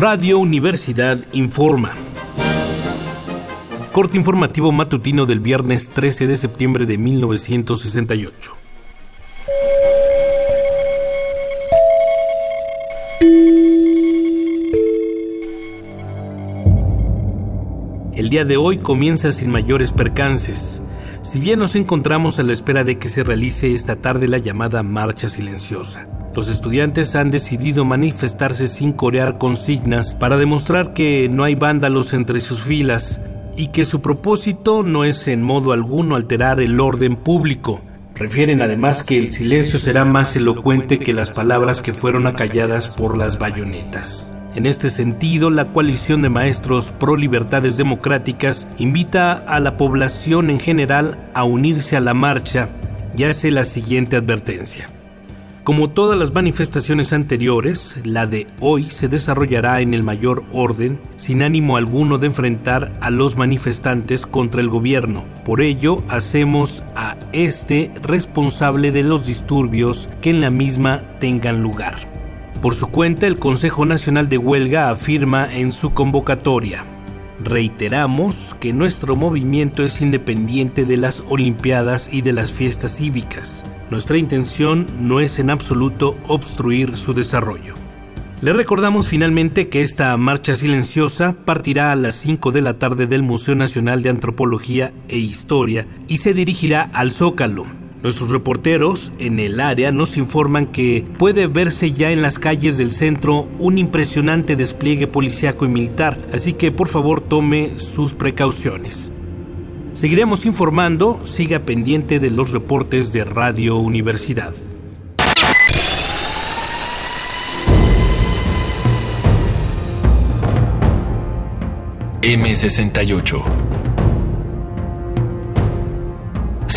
Radio Universidad informa. Corte informativo matutino del viernes 13 de septiembre de 1968. El día de hoy comienza sin mayores percances. Si bien nos encontramos a la espera de que se realice esta tarde la llamada marcha silenciosa. Los estudiantes han decidido manifestarse sin corear consignas para demostrar que no hay vándalos entre sus filas y que su propósito no es en modo alguno alterar el orden público. Refieren además que el silencio será más elocuente que las palabras que fueron acalladas por las bayonetas. En este sentido, la coalición de maestros pro libertades democráticas invita a la población en general a unirse a la marcha y hace la siguiente advertencia. Como todas las manifestaciones anteriores, la de hoy se desarrollará en el mayor orden, sin ánimo alguno de enfrentar a los manifestantes contra el gobierno. Por ello, hacemos a este responsable de los disturbios que en la misma tengan lugar. Por su cuenta, el Consejo Nacional de Huelga afirma en su convocatoria, reiteramos que nuestro movimiento es independiente de las Olimpiadas y de las fiestas cívicas. Nuestra intención no es en absoluto obstruir su desarrollo. Le recordamos finalmente que esta marcha silenciosa partirá a las 5 de la tarde del Museo Nacional de Antropología e Historia y se dirigirá al Zócalo, Nuestros reporteros en el área nos informan que puede verse ya en las calles del centro un impresionante despliegue policiaco y militar, así que por favor tome sus precauciones. Seguiremos informando, siga pendiente de los reportes de Radio Universidad. M68